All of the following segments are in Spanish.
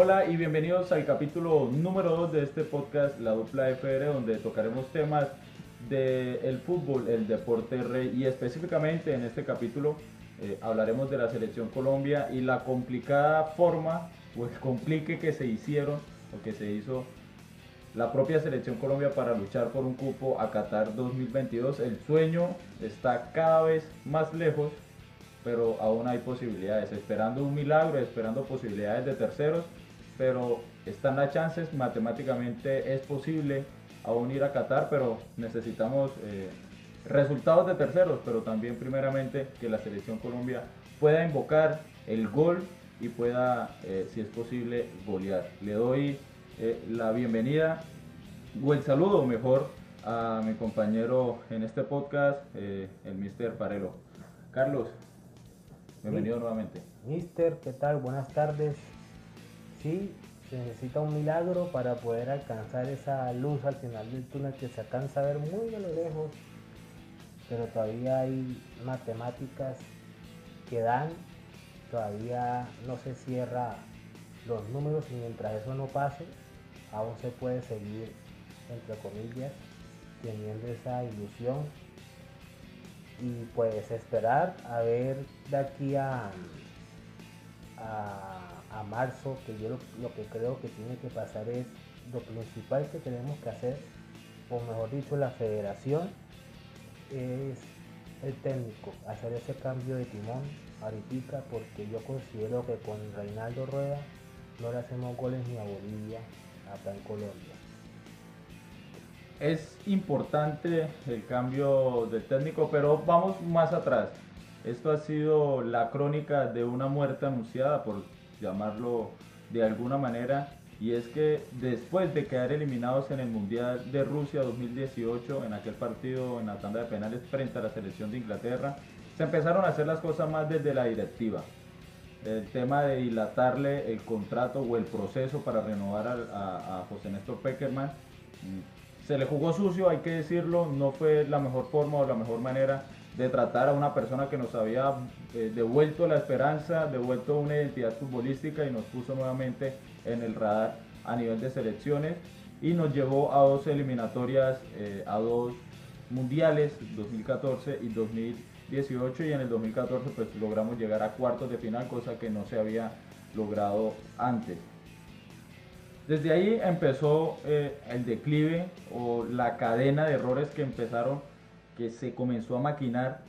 Hola y bienvenidos al capítulo número 2 de este podcast, La Dupla FR, donde tocaremos temas del fútbol, el deporte rey y específicamente en este capítulo eh, hablaremos de la selección Colombia y la complicada forma o el complique que se hicieron o que se hizo la propia selección Colombia para luchar por un cupo a Qatar 2022. El sueño está cada vez más lejos, pero aún hay posibilidades, esperando un milagro, esperando posibilidades de terceros pero están las chances, matemáticamente es posible aún ir a Qatar, pero necesitamos eh, resultados de terceros, pero también primeramente que la selección Colombia pueda invocar el gol y pueda, eh, si es posible, golear. Le doy eh, la bienvenida o el saludo mejor a mi compañero en este podcast, el Mister Parelo. Carlos, bienvenido nuevamente. Mister, ¿qué tal? Buenas tardes sí se necesita un milagro para poder alcanzar esa luz al final del túnel que se alcanza a ver muy a lo lejos, pero todavía hay matemáticas que dan, todavía no se cierra los números y mientras eso no pase, aún se puede seguir, entre comillas, teniendo esa ilusión y pues esperar a ver de aquí a, a a marzo, que yo lo, que creo que tiene que pasar es lo principal que tenemos que hacer, o mejor dicho, la federación, es el técnico, hacer ese cambio de timón ahorita, porque yo considero que con Reinaldo Rueda no le hacemos goles ni a Bolivia acá en Colombia. Es importante el cambio de técnico, pero vamos más atrás. Esto ha sido la crónica de una muerte anunciada por llamarlo de alguna manera, y es que después de quedar eliminados en el Mundial de Rusia 2018, en aquel partido en la tanda de penales frente a la selección de Inglaterra, se empezaron a hacer las cosas más desde la directiva. El tema de dilatarle el contrato o el proceso para renovar a, a José Néstor Peckerman mm, se le jugó sucio, hay que decirlo, no fue la mejor forma o la mejor manera de tratar a una persona que nos había eh, devuelto la esperanza, devuelto una identidad futbolística y nos puso nuevamente en el radar a nivel de selecciones y nos llevó a dos eliminatorias, eh, a dos mundiales, 2014 y 2018 y en el 2014 pues logramos llegar a cuartos de final, cosa que no se había logrado antes. Desde ahí empezó eh, el declive o la cadena de errores que empezaron que se comenzó a maquinar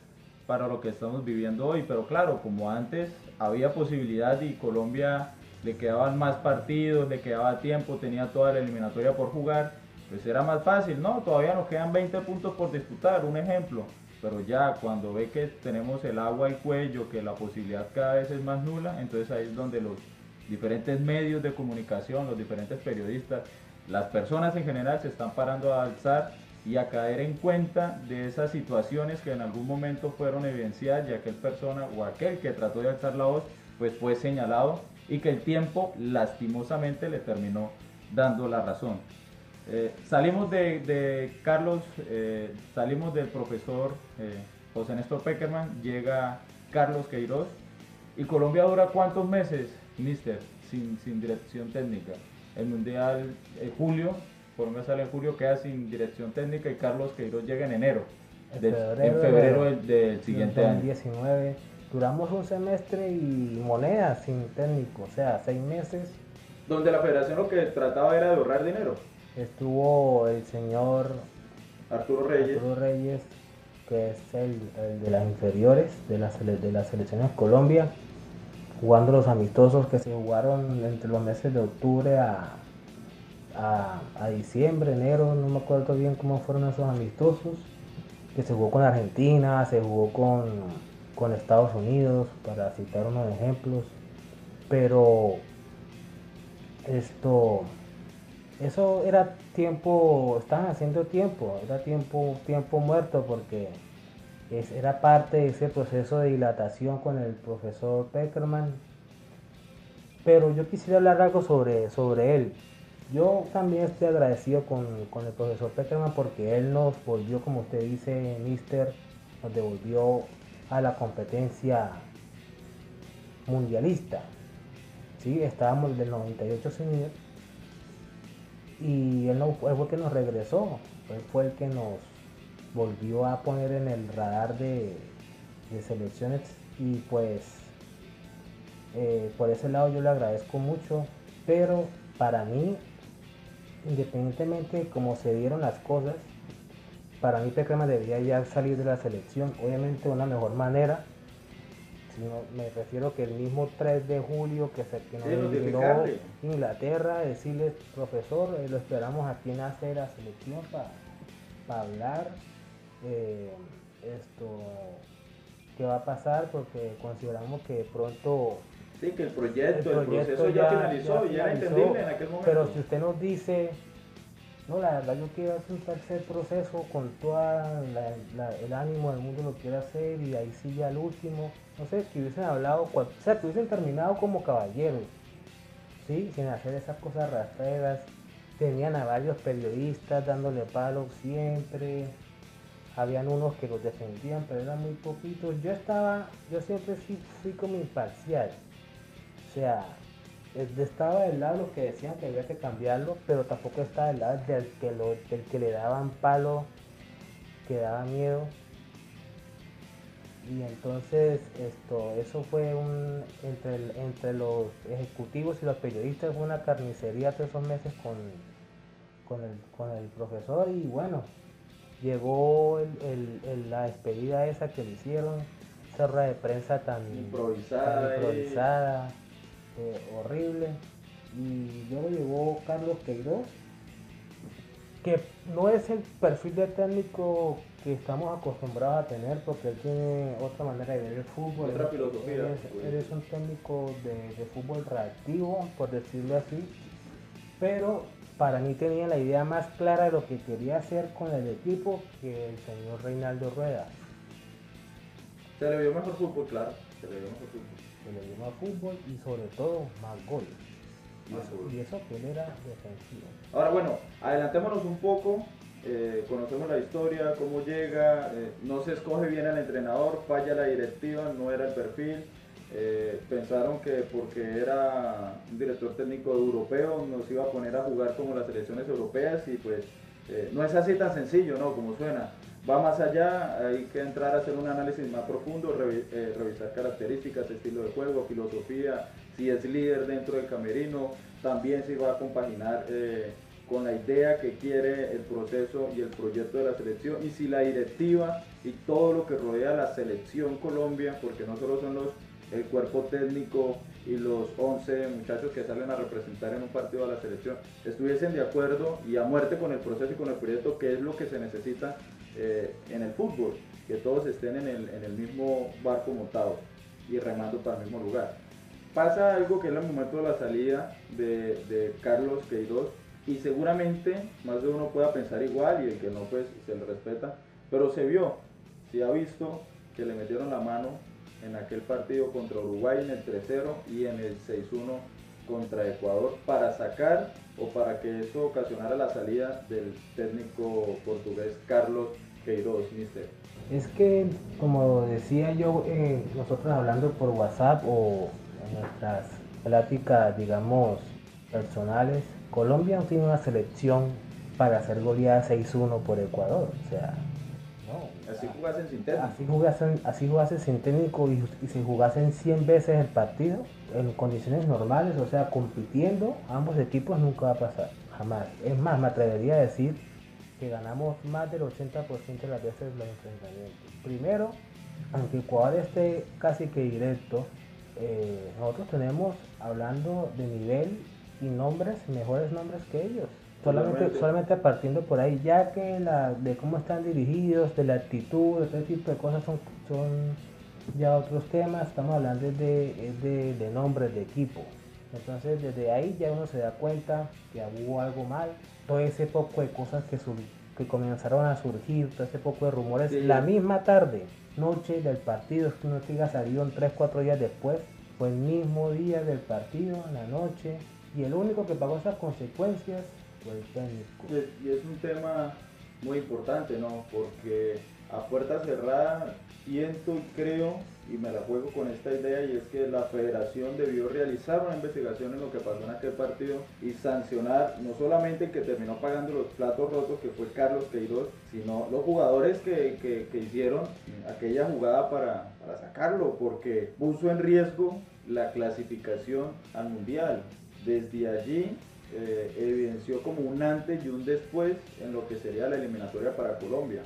para lo que estamos viviendo hoy. Pero claro, como antes había posibilidad y Colombia le quedaban más partidos, le quedaba tiempo, tenía toda la eliminatoria por jugar, pues era más fácil, ¿no? Todavía nos quedan 20 puntos por disputar, un ejemplo. Pero ya cuando ve que tenemos el agua al cuello, que la posibilidad cada vez es más nula, entonces ahí es donde los diferentes medios de comunicación, los diferentes periodistas, las personas en general se están parando a alzar y a caer en cuenta de esas situaciones que en algún momento fueron evidenciadas y aquel persona o aquel que trató de alzar la voz pues fue señalado y que el tiempo lastimosamente le terminó dando la razón. Eh, salimos de, Carlos, eh, salimos del profesor eh, José Néstor Peckerman, llega Carlos Queiroz y Colombia dura cuántos meses, mister, sin, sin dirección técnica. El Mundial julio, Colombia sale en julio, queda sin dirección técnica y Carlos Queiroz llega en enero, en febrero, del, siguiente año. 19. Duramos un semestre y moneda sin técnico, o sea, seis meses. Donde la federación lo que trataba era de ahorrar dinero. Estuvo el señor Arturo Reyes, Arturo Reyes que es el, de las inferiores de las, de las selecciones Colombia, jugando los amistosos que se jugaron entre los meses de octubre a, a, diciembre, enero, no me acuerdo bien cómo fueron esos amistosos, que se jugó con Argentina, se jugó con, con Estados Unidos, para citar unos ejemplos, pero esto, eso era tiempo, estaban haciendo tiempo, era tiempo, tiempo muerto porque es, era parte de ese proceso de dilatación con el profesor Peckerman. Pero yo quisiera hablar algo sobre, sobre él. Yo también estoy agradecido con, el profesor Peckerman porque él nos volvió, como usted dice, Mister, nos devolvió a la competencia mundialista. Sí, estábamos del 98 sin. Y él, no, fue el que nos regresó. Él fue el que nos volvió a poner en el radar de, selecciones. Y pues eh, por ese lado yo le agradezco mucho. Pero para mí, independientemente de cómo se dieron las cosas, para mí Pecrema debería ya salir de la selección. Obviamente de una mejor manera me refiero que el mismo 3 de julio que se que nos Inglaterra, decirle, profesor, eh, lo esperamos aquí en hacer la selección para hablar eh, esto qué va a pasar porque consideramos que pronto Sí, que el proyecto, el, proceso ya, finalizó y era entendible en aquel momento. Pero si usted nos dice, no, la verdad yo quiero hacer un tercer proceso con todo el ánimo del mundo lo quiero hacer y ahí sí ya el último, no sé, que hubiesen hablado, o sea, que hubiesen terminado como caballeros, ¿sí? Sin hacer esas cosas rastreras. Tenían a varios periodistas dándole palos siempre. Habían unos que los defendían, pero eran muy poquitos. Yo estaba, yo siempre fui, fui como imparcial. O sea, estaba del lado los que decían que había que cambiarlo, pero tampoco estaba del lado del que, lo, del que le daban palo, que daba miedo. Y entonces esto eso fue un entre, entre los ejecutivos y los periodistas fue una carnicería todos esos meses con, con, el, con el profesor y bueno llegó la despedida esa que le hicieron cerra de prensa tan improvisada, improvisada. eh, horrible y luego llegó Carlos Queiroz que no es el perfil de técnico que estamos acostumbrados a tener porque él tiene otra manera de ver el fútbol. Otra filosofía. Él es, un técnico de, fútbol reactivo, por decirlo así. Pero para mí tenía la idea más clara de lo que quería hacer con el equipo que el señor Reinaldo Rueda. Se le vio mejor fútbol, claro. Se le vio mejor fútbol. Se le vio más fútbol y sobre todo más goles. Y eso, que él era defensivo. Ahora bueno, adelantémonos un poco eh, conocemos la historia, cómo llega, eh, no se escoge bien al entrenador, falla la directiva, no era el perfil. Eh, pensaron que porque era un director técnico europeo nos iba a poner a jugar como las selecciones europeas y pues no es así tan sencillo, ¿no? Como suena. Va más allá, hay que entrar a hacer un análisis más profundo, revisar características, estilo de juego, filosofía, si es líder dentro del camerino, también se va a compaginar con la idea que quiere el proceso y el proyecto de la selección y si la directiva y todo lo que rodea la selección Colombia, porque no solo son los el cuerpo técnico y los 11 muchachos que salen a representar en un partido a la selección, estuviesen de acuerdo y a muerte con el proceso y con el proyecto, que es lo que se necesita eh, en el fútbol, que todos estén en el, en el mismo barco montado y remando para el mismo lugar. Pasa algo que es el momento de la salida de, de Carlos Queiroz, y seguramente más de uno pueda pensar igual y el que no pues se le respeta, pero se vio, se ha visto que le metieron la mano en aquel partido contra Uruguay en el 3-0 y en el 6-1 contra Ecuador para sacar o para que eso ocasionara la salida del técnico portugués Carlos Mister. Es que, como decía yo, eh, nosotros hablando por WhatsApp o en nuestras pláticas, digamos, personales, Colombia no tiene una selección para hacer goleada 6-1 por Ecuador. O sea, no. Así jugasen sin técnico. Así jugasen, así jugasen sin técnico y, y si jugasen 100 veces el partido en condiciones normales, o sea, compitiendo, ambos equipos nunca va a pasar. Jamás. Es más, me atrevería a decir que ganamos más del 80% de las veces los enfrentamientos. Primero, aunque Ecuador esté casi que directo, eh, nosotros tenemos, hablando de nivel y nombres, mejores nombres que ellos. Solamente, solamente partiendo por ahí, ya que la, de cómo están dirigidos, de la actitud, de ese tipo de cosas son, son ya otros temas, estamos hablando de, de, de nombres de equipo. Entonces desde ahí ya uno se da cuenta que hubo algo mal, todo ese poco de cosas que, que comenzaron a surgir, todo ese poco de rumores, la misma tarde, noche del partido, es que no diga salieron 3, 4 días después, fue el mismo día del partido, en la noche, y el único que pagó esas consecuencias fue el técnico. Y es, un tema muy importante, ¿no? Porque a puerta cerrada siento y creo y me la juego con esta idea y es que la federación debió realizar una investigación en lo que pasó en aquel partido y sancionar no solamente el que terminó pagando los platos rotos que fue Carlos Queiroz, sino los jugadores que, que, hicieron aquella jugada para, para sacarlo porque puso en riesgo la clasificación al mundial. Desde allí eh, evidenció como un antes y un después en lo que sería la eliminatoria para Colombia.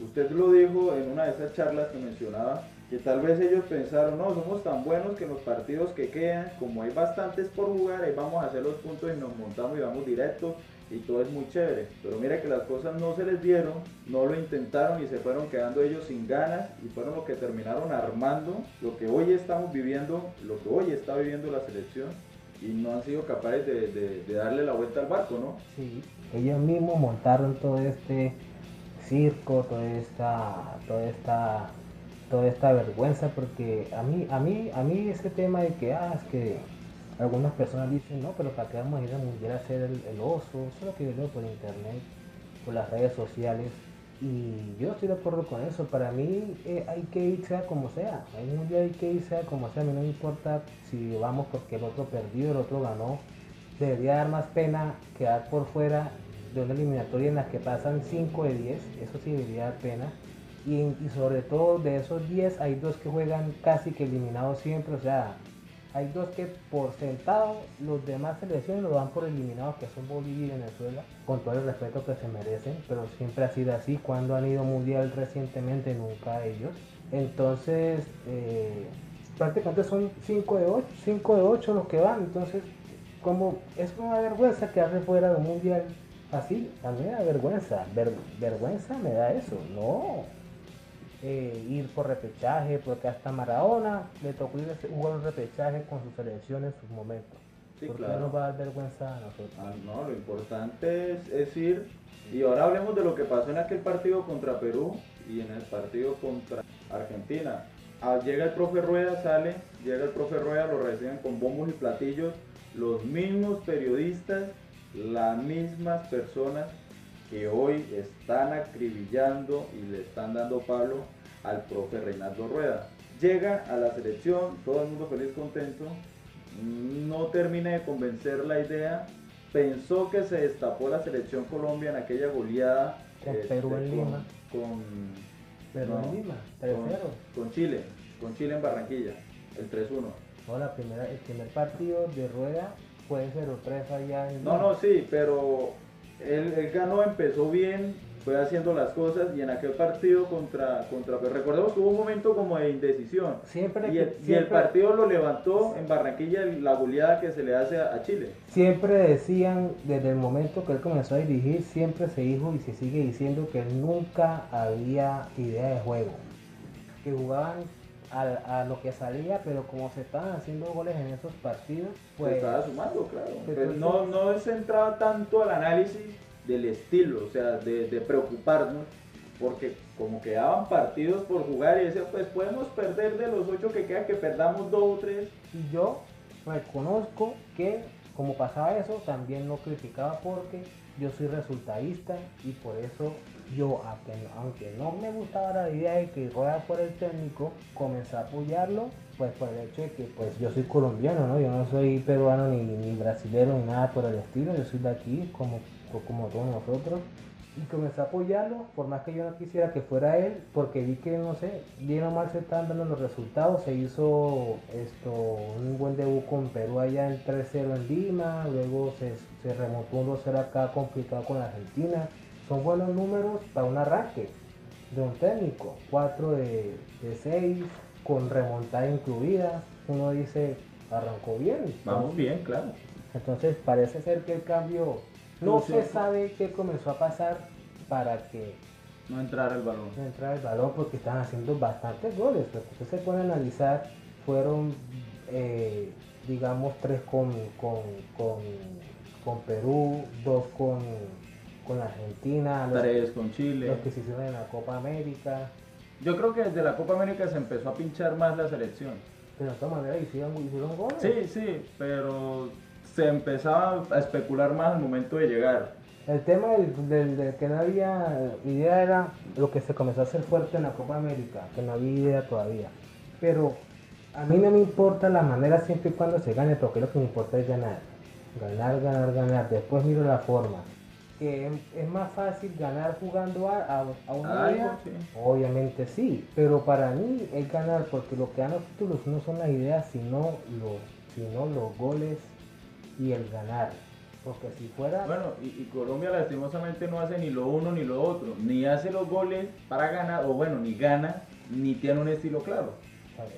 Usted lo dijo en una de esas charlas que mencionaba, que tal vez ellos pensaron, no, somos tan buenos que en los partidos que quedan, como hay bastantes por jugar, ahí vamos a hacer los puntos y nos montamos y vamos directos y todo es muy chévere. Pero mira que las cosas no se les dieron, no lo intentaron y se fueron quedando ellos sin ganas y fueron los que terminaron armando lo que hoy estamos viviendo, lo que hoy está viviendo la selección y no han sido capaces de darle la vuelta al barco, ¿no? Sí, ellos mismos montaron todo este circo, toda esta, toda esta, toda esta vergüenza, porque a mí, a mí, a mí ese tema de que, ah, es que algunas personas dicen, no, pero para qué vamos a ir a mundial a hacer el, oso, eso es lo que yo leo por internet, por las redes sociales, y yo estoy de acuerdo con eso, para mí eh, hay que ir sea como sea, hay un mundial hay que ir sea como sea, a mí no me importa si vamos porque el otro perdió, el otro ganó, debería dar más pena quedar por fuera de una eliminatoria en la que pasan 5 de 10, eso sí debería dar pena. Y, y, sobre todo de esos 10 hay dos que juegan casi que eliminados siempre, o sea, hay dos que por sentado los demás selecciones lo dan por eliminados, que son Bolivia y Venezuela, con todo el respeto que se merecen, pero siempre ha sido así, cuando han ido mundial recientemente, nunca ellos. Entonces, eh, prácticamente son 5 de 8, 5 de 8 los que van, entonces, como es una vergüenza quedarse fuera de un mundial así, a mí me da vergüenza, vergüenza me da eso, no. Eh, ir por repechaje, porque hasta Maradona le tocó ir a jugar un repechaje con su selección en sus momentos. Sí, ¿Por nos va a dar vergüenza a nosotros? Ah, no, lo importante es, ir. Y ahora hablemos de lo que pasó en aquel partido contra Perú y en el partido contra Argentina. Ah, llega el profe Rueda, sale, llega el profe Rueda, lo reciben con bombos y platillos. Los mismos periodistas las mismas personas que hoy están acribillando y le están dando palo al profe Reinaldo Rueda. Llega a la selección, todo el mundo feliz, contento, no termina de convencer la idea, pensó que se destapó la selección Colombia en aquella goleada con este, Perú en Lima. Con, Perú en Lima, con, Chile, con Chile en Barranquilla, el 3-1. No, la primera, el primer partido de Rueda puede ser tres allá en... No, no, sí, pero él, ganó, empezó bien, fue haciendo las cosas y en aquel partido contra, contra pues recordemos que hubo un momento como de indecisión. Siempre, y, el, el partido lo levantó en Barranquilla la goleada que se le hace a, Chile. Siempre decían, desde el momento que él comenzó a dirigir, siempre se dijo y se sigue diciendo que nunca había idea de juego. Que jugaban a, lo que salía, pero como se estaban haciendo goles en esos partidos, pues... Se estaba sumando, claro. Pero no, no se entraba tanto al análisis del estilo, o sea, de, preocuparnos, porque como quedaban partidos por jugar y decía, pues podemos perder de los ocho que quedan, que perdamos dos o tres. Y yo reconozco que como pasaba eso, también lo criticaba porque yo soy resultadista y por eso yo, aunque no me gustaba la idea de que Rueda por el técnico, comencé a apoyarlo, pues por el hecho de que pues yo soy colombiano, ¿no? Yo no soy peruano ni, ni brasileño ni nada por el estilo, yo soy de aquí como, como todos nosotros y comencé a apoyarlo, por más que yo no quisiera que fuera él, porque vi que, no sé, bien o mal se estaban dando los resultados, se hizo esto, un buen debut con Perú allá en 3-0 en Lima, luego se, se remontó un 2-0 acá complicado con Argentina, son buenos números para un arranque de un técnico, 4 de, 6, con remontada incluida, uno dice, arrancó bien. Vamos bien, claro. Entonces parece ser que el cambio no se sabe qué comenzó a pasar para que no entrara el balón. No entrara el balón porque están haciendo bastantes goles. Pero usted se puede analizar, fueron, eh, digamos, tres con, con, con, Perú, dos con, con Argentina, tres con Chile, los que se hicieron en la Copa América. Yo creo que desde la Copa América se empezó a pinchar más la selección. Pero de todas maneras hicieron, hicieron goles. Sí, sí, pero se empezaba a especular más al momento de llegar. El tema del, del, que no había idea era lo que se comenzó a hacer fuerte en la Copa América, que no había idea todavía. Pero a mí no me importa la manera siempre y cuando se gane, porque lo que me importa es ganar. Ganar, ganar, ganar. Después miro la forma. Que es, más fácil ganar jugando a, a, una idea. Obviamente sí, pero para mí es ganar, porque lo que dan los títulos no son las ideas, sino los, sino los goles y el ganar. Porque si fuera... Bueno, y, Colombia lastimosamente no hace ni lo uno ni lo otro. Ni hace los goles para ganar, o bueno, ni gana, ni tiene un estilo claro.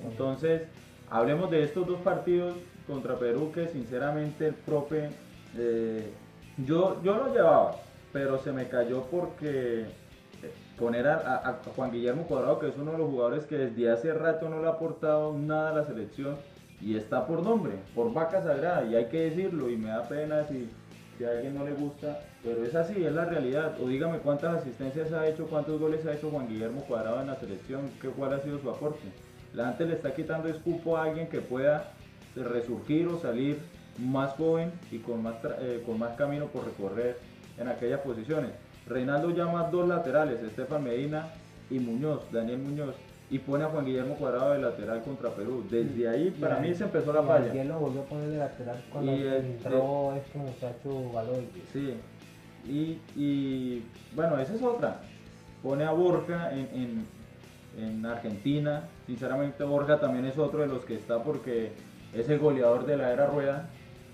Entonces, hablemos de estos dos partidos contra Perú que sinceramente el profe, eh, yo, yo lo llevaba, pero se me cayó porque eh, poner a, Juan Guillermo Cuadrado, que es uno de los jugadores que desde hace rato no le ha aportado nada a la selección, y está por nombre, por vaca sagrada, y hay que decirlo, y me da pena si, si a alguien no le gusta, pero es así, es la realidad. O dígame cuántas asistencias ha hecho, cuántos goles ha hecho Juan Guillermo Cuadrado en la selección, ¿Qué, cuál ha sido su aporte. La gente le está quitando escupo a alguien que pueda resurgir o salir más joven y con más, eh, con más camino por recorrer en aquellas posiciones. Reinaldo llama dos laterales, Estefan Medina y Muñoz, Daniel Muñoz y pone a Juan Guillermo Cuadrado de lateral contra Perú. Desde ahí para mí se empezó la falla. Y lo volvió a poner de lateral cuando entró este muchacho Baloy. Sí, y, y, bueno, esa es otra. Pone a Borja en, en, Argentina. Sinceramente Borja también es otro de los que está porque es el goleador de la era rueda.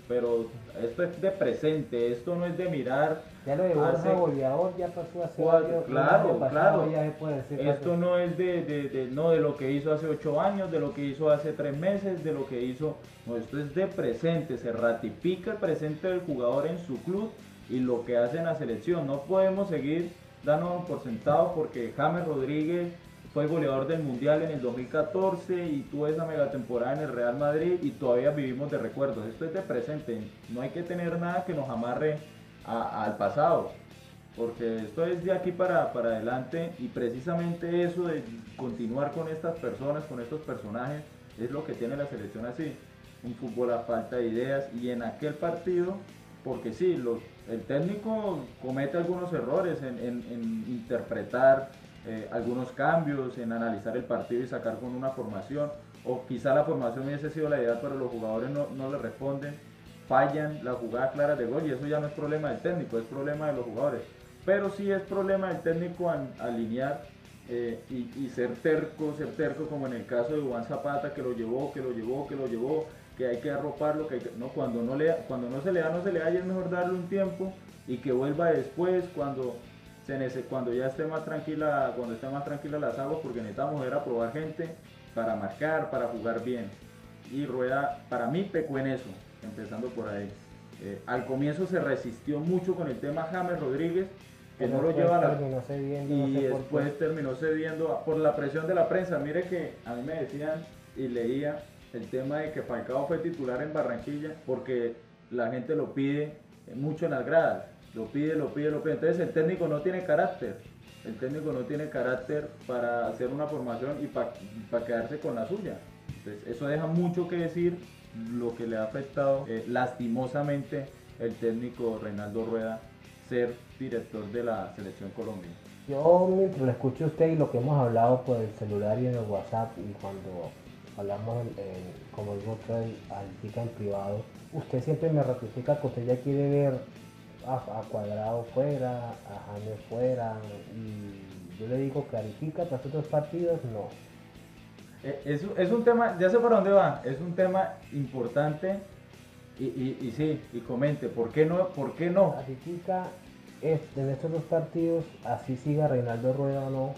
Pero esto es de presente, esto no es de mirar ya lo de Borja goleador ya pasó hace cuatro, Claro, claro. Esto no es de, de, no de lo que hizo hace ocho años, de lo que hizo hace tres meses, de lo que hizo. No, esto es de presente. Se ratifica el presente del jugador en su club y lo que hace en la selección. No podemos seguir dándonos por sentado porque James Rodríguez fue goleador del Mundial en el 2014 y tuvo esa mega temporada en el Real Madrid y todavía vivimos de recuerdos. Esto es de presente. No hay que tener nada que nos amarre al pasado, porque esto es de aquí para, para adelante y precisamente eso de continuar con estas personas, con estos personajes, es lo que tiene la selección así. Un fútbol a falta de ideas y en aquel partido, porque sí, el técnico comete algunos errores en, interpretar eh, algunos cambios, en analizar el partido y sacar con una formación, o quizá la formación hubiese sido la idea, pero los jugadores no, no le responden fallan la jugada clara de gol y eso ya no es problema del técnico, es problema de los jugadores. Pero sí es problema del técnico alinear eh, y, ser terco, ser terco como en el caso de Juan Zapata que lo llevó, que lo llevó, que lo llevó, que hay que arroparlo, que, no, cuando, no le, cuando no se le da, no se le da y es mejor darle un tiempo y que vuelva después cuando, se, cuando ya esté más tranquila, cuando esté más tranquila las aguas porque necesitamos ver a probar gente para marcar, para jugar bien. Y Rueda, para mí, pecó en eso empezando por ahí. Eh, al comienzo se resistió mucho con el tema James Rodríguez, que no lo lleva a la... y después terminó cediendo por la presión de la prensa. Mire que a mí me decían y leía el tema de que Falcao fue titular en Barranquilla porque la gente lo pide mucho en las gradas. Lo pide, lo pide, lo pide. Entonces el técnico no tiene carácter. El técnico no tiene carácter para hacer una formación y para quedarse con la suya. Entonces eso deja mucho que decir lo que le ha afectado eh, lastimosamente el técnico Reinaldo Rueda ser director de la selección Colombia. Yo mientras lo escucho a usted y lo que hemos hablado por el celular y en el WhatsApp y cuando hablamos como digo al chica en privado, usted siempre me ratifica que usted ya quiere ver a, Cuadrado fuera, a James fuera y yo le digo clarifica para otros partidos, no eh, es, es, un tema, ya sé por dónde va, es un tema importante y, y, sí, y comente, ¿por qué no? ¿Por qué no? es, en estos dos partidos, así siga Reinaldo Rueda o no,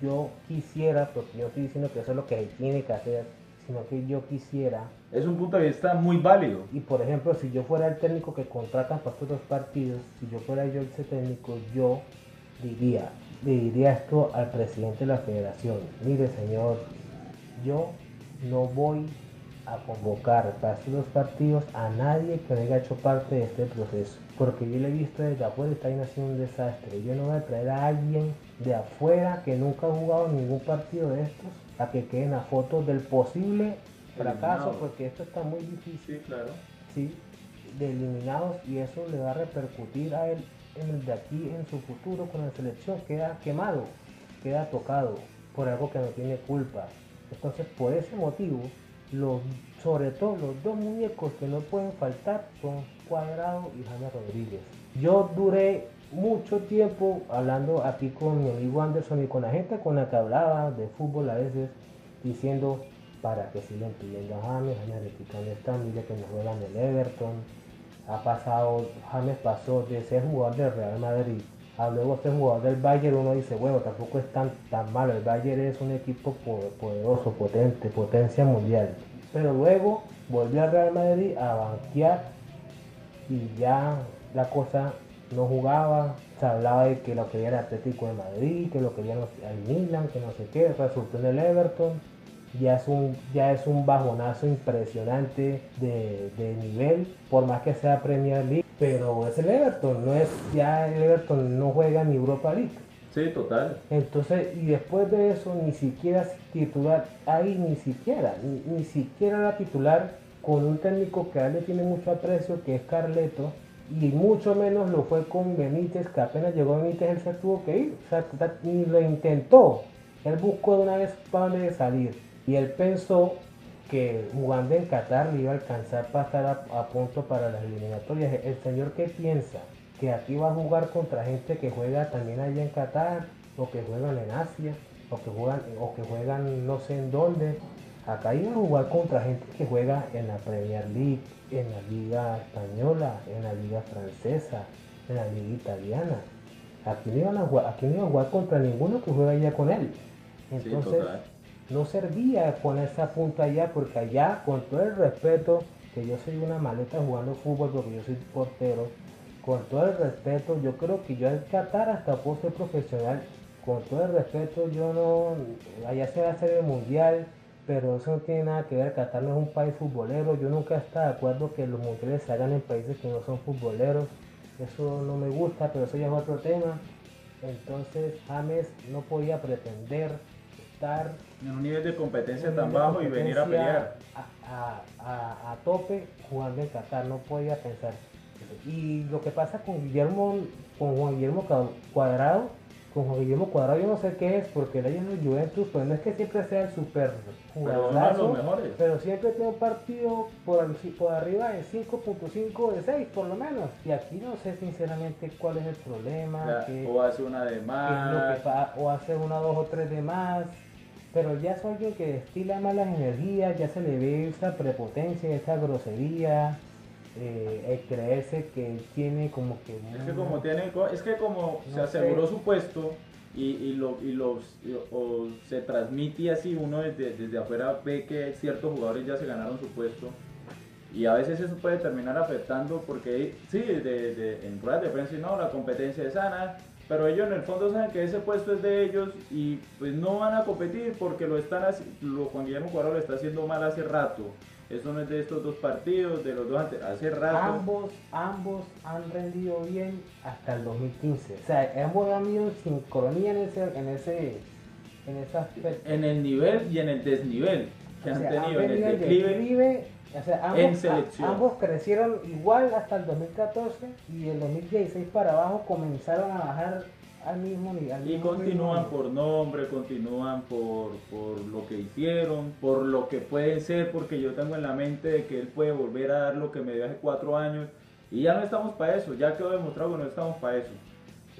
yo quisiera, porque yo estoy diciendo que eso es lo que tiene que hacer, sino que yo quisiera. Es un punto de vista muy válido. Y por ejemplo, si yo fuera el técnico que contratan para estos dos partidos, si yo fuera yo ese técnico, yo diría, le diría esto al presidente de la federación. Mire, señor yo no voy a convocar para estos dos partidos a nadie que no haya hecho parte de este proceso. Porque yo le he visto desde afuera está haciendo un desastre. Yo no voy a traer a alguien de afuera que nunca ha jugado ningún partido de estos a que queden a fotos del posible fracaso, porque esto está muy difícil. Sí, claro. Sí, de eliminados y eso le va a repercutir a él en el de aquí en su futuro con la selección queda quemado, queda tocado por algo que no tiene culpa. Entonces, por ese motivo, los, sobre todo los dos muñecos que no pueden faltar son Cuadrado y James Rodríguez. Yo duré mucho tiempo hablando aquí con mi amigo Anderson y con la gente con la que hablaba de fútbol a veces, diciendo para que sigan pidiendo a James, James no está, mire que no juega en el Everton, ha pasado, James pasó de ser jugador del Real Madrid a luego ser jugador del Bayern, uno dice, bueno, tampoco es tan, tan malo, el Bayern es un equipo poderoso, potente, potencia mundial, pero luego volvió al Real Madrid a banquear y ya la cosa no jugaba, se hablaba de que lo quería el Atlético de Madrid, que lo quería el Milan, que no sé qué, resultó en el Everton, ya es un, ya es un bajonazo impresionante de, nivel, por más que sea Premier League, pero es el Everton, no es, ya el Everton no juega en Europa League. Sí, total. Entonces, y después de eso, ni siquiera titular ahí, ni siquiera, ni, ni siquiera la titular con un técnico que a él le tiene mucho aprecio, que es Carleto, y mucho menos lo fue con Benítez, que apenas llegó Benítez él se tuvo que ir, o sea, ni lo intentó, él buscó de una vez para salir, y él pensó que jugando en Qatar le iba a alcanzar para estar a, punto para las eliminatorias. El señor que piensa que aquí va a jugar contra gente que juega también allá en Qatar, o que juegan en Asia, o que juegan, o que juegan no sé en dónde, Acá iban a jugar contra gente que juega en la Premier League, en la Liga Española, en la Liga Francesa, en la Liga Italiana. Aquí no iban a jugar, aquí no iban a jugar contra ninguno que juega allá con él. Entonces, no servía poner esa punta allá porque allá, con todo el respeto, que yo soy una maleta jugando fútbol porque yo soy portero, con todo el respeto, yo creo que yo al Qatar hasta puedo ser profesional. Con todo el respeto, yo no, allá se va a hacer el mundial, pero eso no tiene nada que ver, Qatar no es un país futbolero, yo nunca estaba de acuerdo que los mundiales se hagan en países que no son futboleros, eso no me gusta, pero eso ya es otro tema. Entonces James no podía pretender estar en un nivel de competencia tan bajo y venir a pelear a, tope jugando en Qatar, no podía pensar. Y lo que pasa con Guillermo, con Juan Guillermo Cuadrado, con Juan Guillermo Cuadrado yo no sé qué es, porque él en el Juventus, pues no es que siempre sea el super jugador, pero, siempre tiene un partido por, por arriba de 5.5 de 6 por lo menos. Y aquí no sé sinceramente cuál es el problema. o hace una de más. o hace una, dos o tres de más. Pero ya es alguien que destila malas energías, ya se le ve esa prepotencia, esa grosería eh, eh, creerse que tiene como que... Es que como tiene, es que como se aseguró su puesto y, y, lo, y los, o se transmite así, uno desde, desde afuera ve que ciertos jugadores ya se ganaron su puesto y a veces eso puede terminar afectando porque sí, de, de, en ruedas de prensa no, la competencia es sana, pero ellos en el fondo saben que ese puesto es de ellos y pues no van a competir porque lo están lo Juan Guillermo Cuadro lo está haciendo mal hace rato. Eso no es de estos dos partidos, de los dos antes, hace rato. Ambos, ambos han rendido bien hasta el 2015. O sea, ambos han ido sin sincronía en ese, en ese, en ese aspecto. En el nivel y en el desnivel que han tenido en el declive. o sea, ambos, en selección. ambos crecieron igual hasta el 2014 y el 2016 para abajo comenzaron a bajar al mismo nivel. y continúan por nombre, continúan por, lo que hicieron, por lo que pueden ser, porque yo tengo en la mente de que él puede volver a dar lo que me dio hace cuatro años. Y ya no estamos para eso, ya quedó demostrado que no estamos para eso.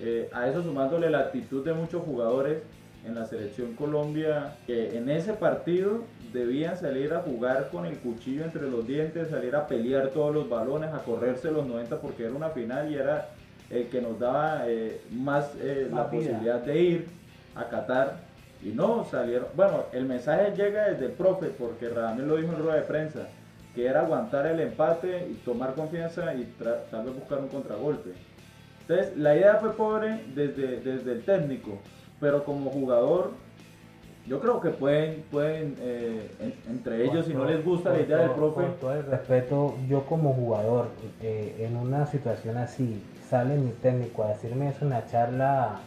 Eh, a eso sumándole la actitud de muchos jugadores en la selección Colombia, que en ese partido debían salir a jugar con el cuchillo entre los dientes, salir a pelear todos los balones, a correrse los 90 porque era una final y era el que nos daba eh, más eh, la posibilidad de ir a Qatar y no salieron. Bueno, el mensaje llega desde el profe, porque Radamel lo dijo en rueda de prensa, que era aguantar el empate y tomar confianza y tratar de buscar un contragolpe. Entonces, la idea fue pobre desde, desde el técnico, pero como jugador, yo creo que pueden, pueden eh, entre ellos, si no les gusta la idea del profe. Con todo el respeto, yo como jugador, en una situación así, sale mi técnico a decirme eso en la charla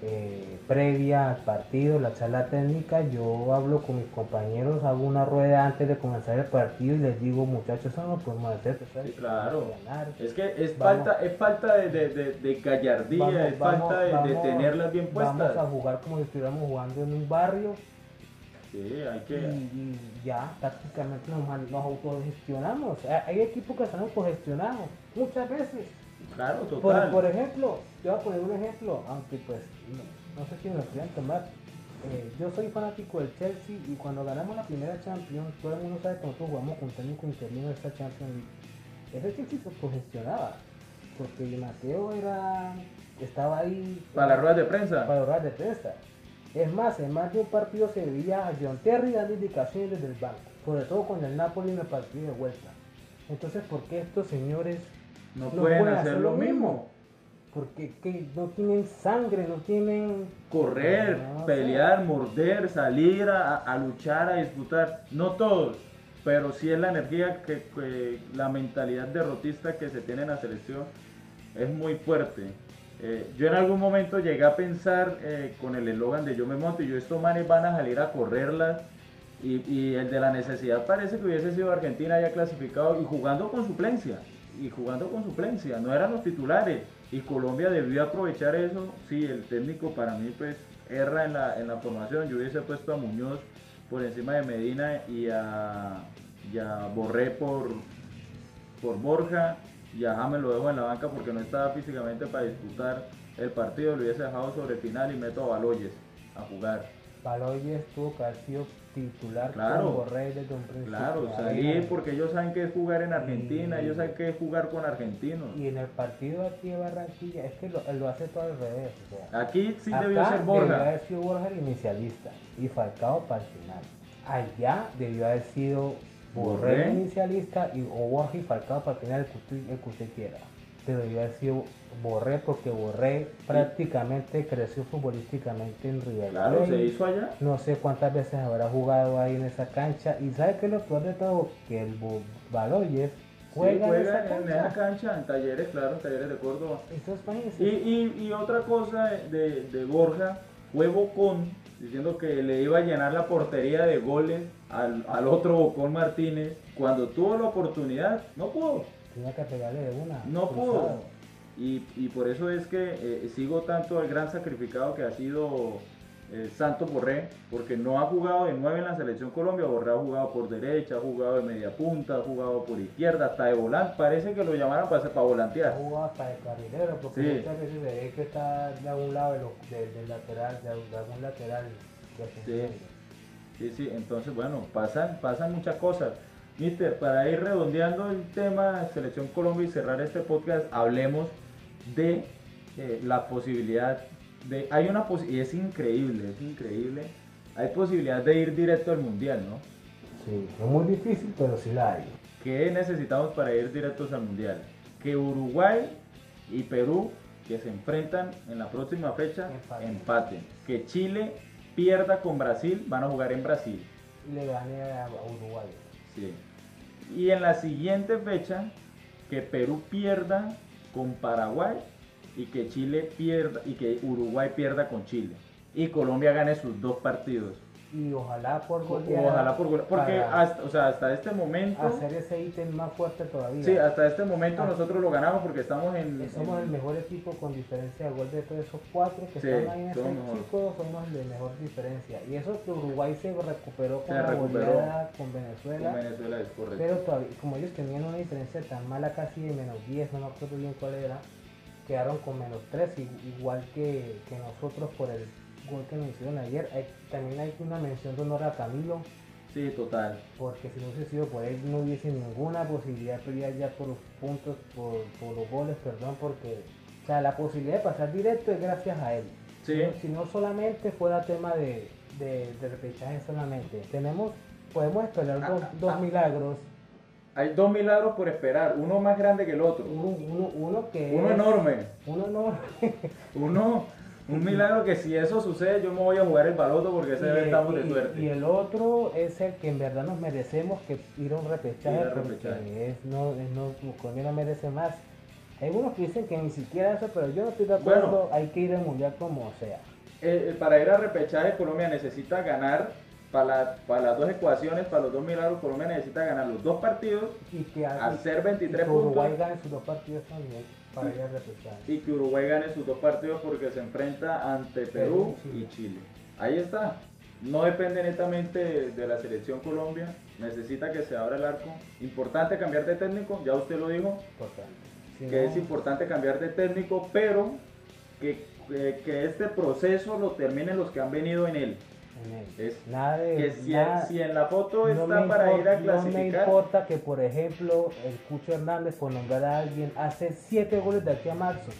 eh, previa al partido, la charla técnica, yo hablo con mis compañeros, hago una rueda antes de comenzar el partido y les digo, muchachos, eso no lo podemos hacer. Sí, claro. Es que es falta, es falta de, de, de, gallardía, es falta de, tenerlas bien puestas. Vamos a jugar como si estuviéramos jugando en un barrio. Sí, hay que... Y, ya prácticamente nos, nos autogestionamos. Hay equipos que están autogestionados muchas veces. Claro, total. Por, ejemplo, yo voy a poner un ejemplo, aunque pues no, sé si me lo quieran tomar. Eh, yo soy fanático del Chelsea y cuando ganamos la primera Champions, todo el mundo sabe que nosotros jugamos con técnico interino de esta Champions League. Ese Chelsea se congestionaba, porque Mateo era, estaba ahí. Para las ruedas de prensa. Para las ruedas de prensa. Es más, en más de un partido se veía a John Terry dando indicaciones desde el banco, sobre todo con el Napoli en el partido de vuelta. Entonces, ¿por qué estos señores no, pueden, hacer, lo mismo. Porque no tienen sangre, no tienen... Correr, pelear, morder, salir a, luchar, a disputar. No todos, pero sí es la energía, que, la mentalidad derrotista que se tiene en la selección es muy fuerte. Eh, yo en algún momento llegué a pensar eh, con el eslogan de yo me monto y yo estos manes van a salir a correrlas y, y, el de la necesidad parece que hubiese sido Argentina ya clasificado y jugando con suplencia y jugando con suplencia, no eran los titulares. Y Colombia debió aprovechar eso. Sí, el técnico para mí pues erra en la, en la formación. Yo hubiese puesto a Muñoz por encima de Medina y a, Borré por, por Borja. Y a James lo dejo en la banca porque no estaba físicamente para disputar el partido. Lo hubiese dejado sobre final y meto a Baloyes a jugar. Baloyes tuvo que haber sido titular claro, Borrell desde un principio. Claro, salir porque ellos saben que es jugar en Argentina, ellos saben que es jugar con argentinos. Y en el partido aquí de Barranquilla, es que lo, lo hace todo al revés. aquí sí debió ser Borja. Debió haber sido Borja el inicialista y Falcao para el final. Allá debió haber sido Borrell el inicialista y, o Borja y Falcao para el final, el que usted quiera pero haber sido Borré porque Borré prácticamente creció futbolísticamente en River Claro, se hizo allá. No sé cuántas veces habrá jugado ahí en esa cancha. Y sabe que lo peor de todo, que el Baloyes juega, en, esa, en esa cancha, en talleres, claro, en talleres de Córdoba. y, y, y, otra cosa de, de Borja, juego con diciendo que le iba a llenar la portería de goles al, al otro Bocón Martínez. Cuando tuvo la oportunidad, no pudo. Tenía que pegarle de una. No pudo. Y, y, por eso es que eh, sigo tanto al gran sacrificado que ha sido eh, Santos Borré, porque no ha jugado de nueve en la selección Colombia. Borré ha jugado por derecha, ha jugado de media punta, ha jugado por izquierda, hasta de volante. Parece que lo llamaron para, para volantear. Ha jugado hasta de carrilero, porque muchas veces ve que está de algún lado del lateral, de, algún lateral. Sí. sí, sí, entonces bueno, pasan, pasan muchas cosas. Mister, para ir redondeando el tema Selección Colombia y cerrar este podcast, hablemos de eh, la posibilidad de... Hay una y es increíble, es increíble. Hay posibilidad de ir directo al Mundial, ¿no? Sí, es muy difícil, pero sí la hay. ¿Qué necesitamos para ir directos al Mundial? Que Uruguay y Perú, que se enfrentan en la próxima fecha, empaten. Que Chile pierda con Brasil, van a jugar en Brasil. Y le gane a Uruguay. Sí. Y en la siguiente fecha, que Perú pierda con Paraguay y que Chile pierda y que Uruguay pierda con Chile. Y Colombia gane sus dos partidos y ojalá por goleada. Ojalá por goleada. Porque hasta, o sea, hasta este momento. Hacer ese ítem más fuerte todavía. Sí, hasta este momento nosotros lo ganamos porque estamos en. Somos el mejor equipo con diferencia de gol de todos esos cuatro que están ahí en ese chico, somos el de mejor diferencia. Y eso que Uruguay se recuperó con la goleada con Venezuela. Con Venezuela es correcto. Pero todavía, como ellos tenían una diferencia tan mala casi de menos 10, no me acuerdo bien cuál era, quedaron con menos 3, igual que, que nosotros por el gol que hicieron ayer. también hay una mención de honor a Camilo. Sí, total. Porque si no hubiese sido por él, no hubiese ninguna posibilidad de pelear ya por los puntos, por, los goles, perdón, porque, o sea, la posibilidad de pasar directo es gracias a él. Sí. Si no, solamente fuera tema de, de, repechaje solamente. Tenemos, podemos esperar dos, ah, dos ah. milagros hay dos milagros por esperar, uno más grande que el otro. Uno, uno, que uno enorme. Uno enorme. uno un milagro que si eso sucede yo me voy a jugar el baloto porque ese vez estamos de suerte. Y el otro es el que en verdad nos merecemos que ir a un repechaje, porque es, no, es, no, Colombia no merece más. Hay algunos que dicen que ni siquiera eso, pero yo no estoy de acuerdo. Bueno. hay que ir al mundial como sea. Eh, eh, para ir a repechaje, Colombia necesita ganar para, la- para las dos ecuaciones, para los dos milagros. Colombia necesita ganar los dos partidos, Y que, hacer y 23 que Uruguay puntos gane sus dos partidos también para ir a repechaje. y que Uruguay gane sus dos partidos porque se enfrenta ante Perú Perú y y Chile. Ahí está. No depende netamente de, de la selección Colombia. Necesita que se abra el arco. Importante cambiar de técnico, ya usted lo dijo. Importante. Si que no- es importante cambiar de técnico, pero que, que- que este proceso lo terminen los que han venido en él. En él. Es Nada de- Que si, nada- si en la foto no está me para ir a No me clasificar, importa que, por ejemplo, el Cucho Hernández, por nombrar a alguien, hace 7 goles de aquí a marzo.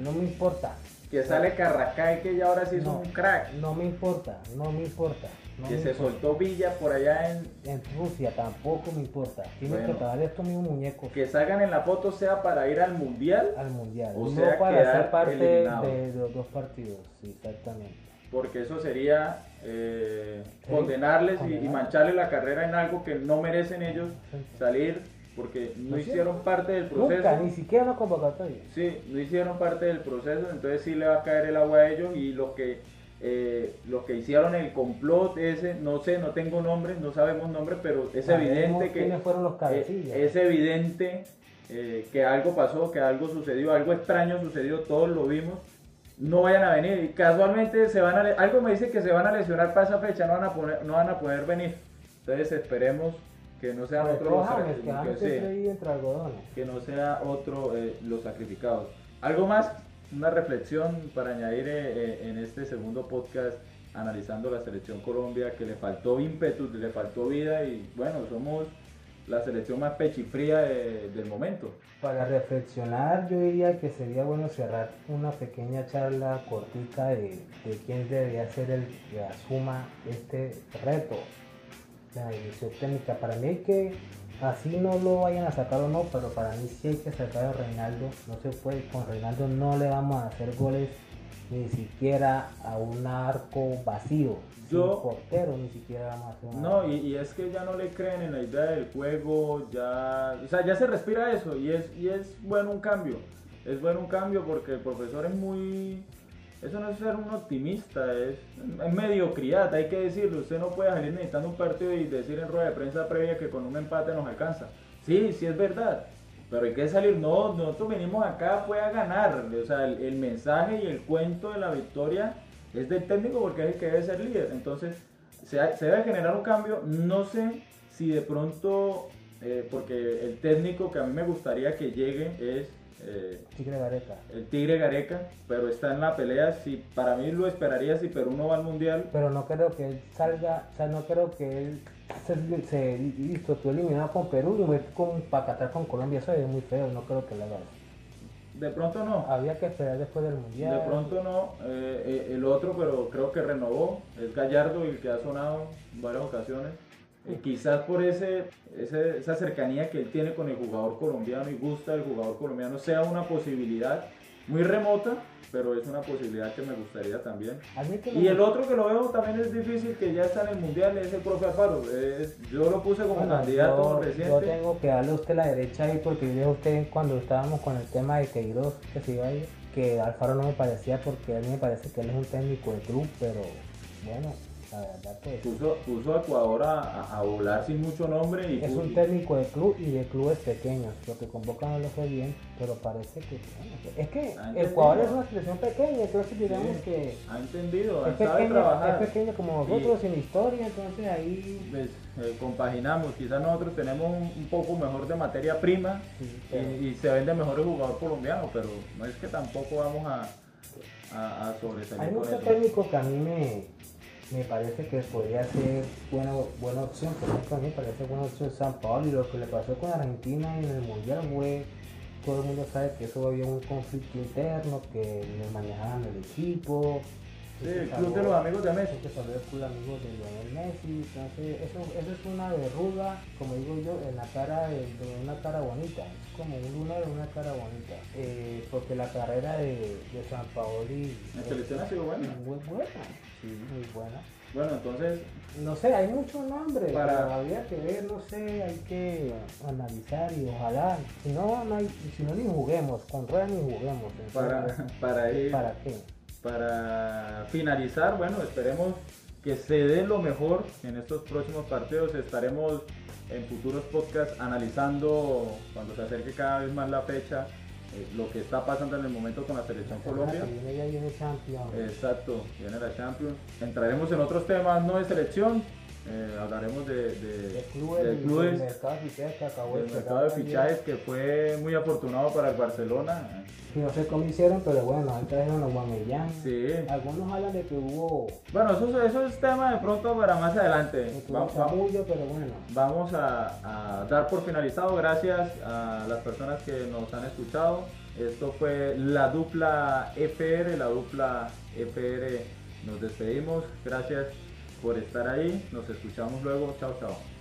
No me importa. que sale Carracay, que ya ahora sí es No. un crack, No me importa. No me importa. no que me se importa. soltó Villa por allá en... En Rusia tampoco me importa. Tienen Bueno. que pagar estos mismos muñecos Que salgan en la foto sea para ir al Mundial, al mundial. O no sea, para ser parte de, eliminado. de los dos partidos. Sí, exactamente. porque eso sería eh, condenarles y- y, condenar. mancharle la carrera en algo que no merecen ellos salir, porque no No es hicieron parte del proceso. Nunca, ni siquiera una convocatoria. Sí, no hicieron parte del proceso, entonces sí le va a caer el agua a ellos y los que eh, los que hicieron el complot ese, no sé, no tengo nombres, no sabemos nombres, pero es Sabemos evidente que quiénes fueron los eh, es evidente eh, que algo pasó, que algo sucedió, algo extraño sucedió, todos lo vimos. No vayan a venir y casualmente se van a algo me dice que se van a lesionar para esa fecha, no van a poner, no van a poder venir. Entonces esperemos que no sean otros los James, sac- que James que sí siempre vive entre algodones. que no sea otro eh, los sacrificados. Algo más, una reflexión para añadir eh, eh, en este segundo podcast analizando la selección Colombia que le faltó ímpetu, le faltó vida y bueno, somos la selección más pechifría de- del momento. Para reflexionar, yo diría que sería bueno cerrar una pequeña charla cortita de, quién debería ser el que asuma este reto, la dirección técnica. Para mí hay que, así no lo vayan a sacar o no, pero para mí sí hay que sacar a Reinaldo. No se puede, con Reinaldo no le vamos a hacer goles ni siquiera a un arco vacío. Yo- Sin portero ni siquiera vamos a hacer un No, y es que ya no le creen en la idea del juego, ya, o sea, ya se respira eso y es, y es bueno un cambio. Es bueno un cambio porque el profesor es muy... Eso no es ser un optimista, es, es mediocridad, hay que decirlo. Usted no puede salir necesitando un partido y decir en rueda de prensa previa que con un empate nos alcanza. Sí, sí es verdad, pero hay que salir. No, nosotros venimos acá pues a ganar. O sea, el, el mensaje y el cuento de la victoria es del técnico porque es el que debe ser líder. Entonces, se debe generar un cambio. No sé si de pronto, eh, porque el técnico que a mí me gustaría que llegue es eh, Tigre Gareca. el Tigre Gareca, pero está en la pelea. Si, para mí lo esperaría si Perú no va al mundial. Pero no creo que él salga, o sea, no creo que él se, se listo, tú eliminado con Perú y voy con Pacatar con Colombia, eso es muy feo, no creo que le haga eso. De pronto no. Había que esperar después del mundial. De pronto no. Eh, eh, el otro, pero creo que renovó, es Gallardo, el que ha sonado en varias ocasiones. Eh, quizás por ese, ese- esa cercanía que él tiene con el jugador colombiano y gusta del jugador colombiano sea una posibilidad muy remota, pero es una posibilidad que me gustaría también. Que Y el otro que lo veo también es difícil, que ya está en el mundial, es el profe Alfaro. Es- yo lo puse como Bueno, candidato yo, reciente. yo tengo que darle a usted la derecha ahí porque yo dije usted cuando estábamos con el tema de Queiroz que se iba a ir, que Alfaro no me parecía porque a mí me parece que él es un técnico de club, pero bueno, la verdad pues Puso, puso a Ecuador a, a- volar sin mucho nombre y es un técnico de club y de clubes pequeños, lo que convocan no lo fue bien, pero parece que es que. Ecuador es una selección pequeña, entonces digamos Sí. que ha entendido, es sabe pequeña, trabajar. es pequeña como nosotros sin historia, entonces ahí Pues, eh, compaginamos, quizás nosotros tenemos un, un poco mejor de materia prima sí, y, pero- y se vende mejor el jugador colombiano, pero no es que tampoco vamos a, a, a sobresalir Hay muchos técnicos que a mí me, me parece que podría ser buena, buena opción. Por ejemplo, a mí me parece buena opción San Paulo y lo que le pasó con Argentina en el Mundial fue, todo el mundo sabe que eso había un conflicto interno, que le manejaban el equipo. El club de los amigos de Messi. que se volvió el club de amigos de Lionel Messi. Entonces, eso, eso es una verruga, como digo yo, en la cara de, de una cara bonita. Es como un lunar en una cara bonita. Eh, porque la carrera de, de San Paoli La selección ha sido buena. muy buena, sí, muy buena. Bueno, entonces no sé, hay muchos nombres, Para- habría que ver, no sé, hay que analizar y ojalá, si no, no hay, si no ni juguemos, con ruedas ni juguemos. para, para ir ¿Para qué? Para finalizar, bueno, esperemos que se dé lo mejor en estos próximos partidos. Estaremos en futuros podcasts analizando cuando se acerque cada vez más la fecha eh, lo que está pasando en el momento con la selección La Colombia. viene ya viene Champions. Exacto, viene la Champions. Entraremos en otros temas no de selección, eh, hablaremos de, clubes, de clubes, del mercado de fichajes que acabó del de mercado de fichajes que fue muy afortunado para el Barcelona. No sé cómo hicieron, pero bueno, ahí trajeron a Guamellán. Sí. Algunos hablan de que hubo, Bueno, eso, eso es tema de pronto para más adelante. chamullo, pero bueno. Vamos a, a dar por finalizado. Gracias a las personas que nos han escuchado. Esto fue la dupla FR, la dupla FR. Nos despedimos. Gracias por estar ahí. Nos escuchamos luego. Chao, chao.